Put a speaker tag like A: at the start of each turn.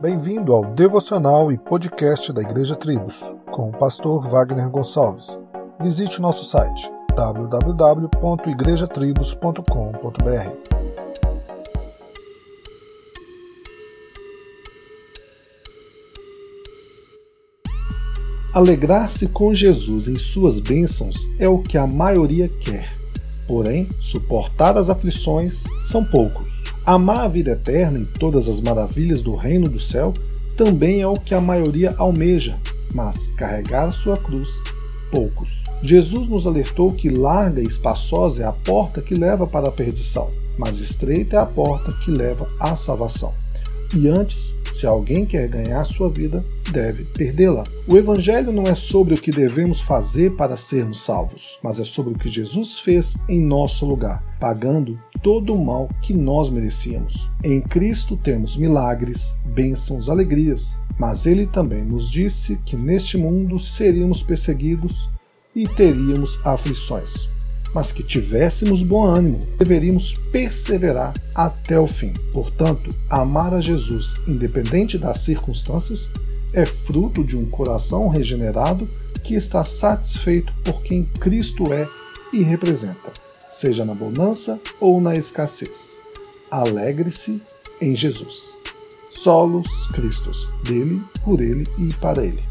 A: Bem-vindo ao devocional e podcast da Igreja Tribos, com o pastor Wagner Gonçalves. Visite o nosso site www.igrejatribos.com.br. Alegrar-se com Jesus em suas bênçãos é o que a maioria quer. Porém, suportar as aflições são poucos. Amar a vida eterna e todas as maravilhas do reino do céu também é o que a maioria almeja, mas carregar sua cruz, poucos. Jesus nos alertou que larga e espaçosa é a porta que leva para a perdição, mas estreita é a porta que leva à salvação. E antes, se alguém quer ganhar sua vida, deve perdê-la. O Evangelho não é sobre o que devemos fazer para sermos salvos, mas é sobre o que Jesus fez em nosso lugar, pagando todo o mal que nós merecíamos. Em Cristo temos milagres, bênçãos, alegrias, mas ele também nos disse que neste mundo seríamos perseguidos e teríamos aflições mas que tivéssemos bom ânimo, deveríamos perseverar até o fim. Portanto, amar a Jesus, independente das circunstâncias, é fruto de um coração regenerado que está satisfeito por quem Cristo é e representa, seja na bonança ou na escassez. Alegre-se em Jesus. Solos Cristos, dele, por ele e para ele.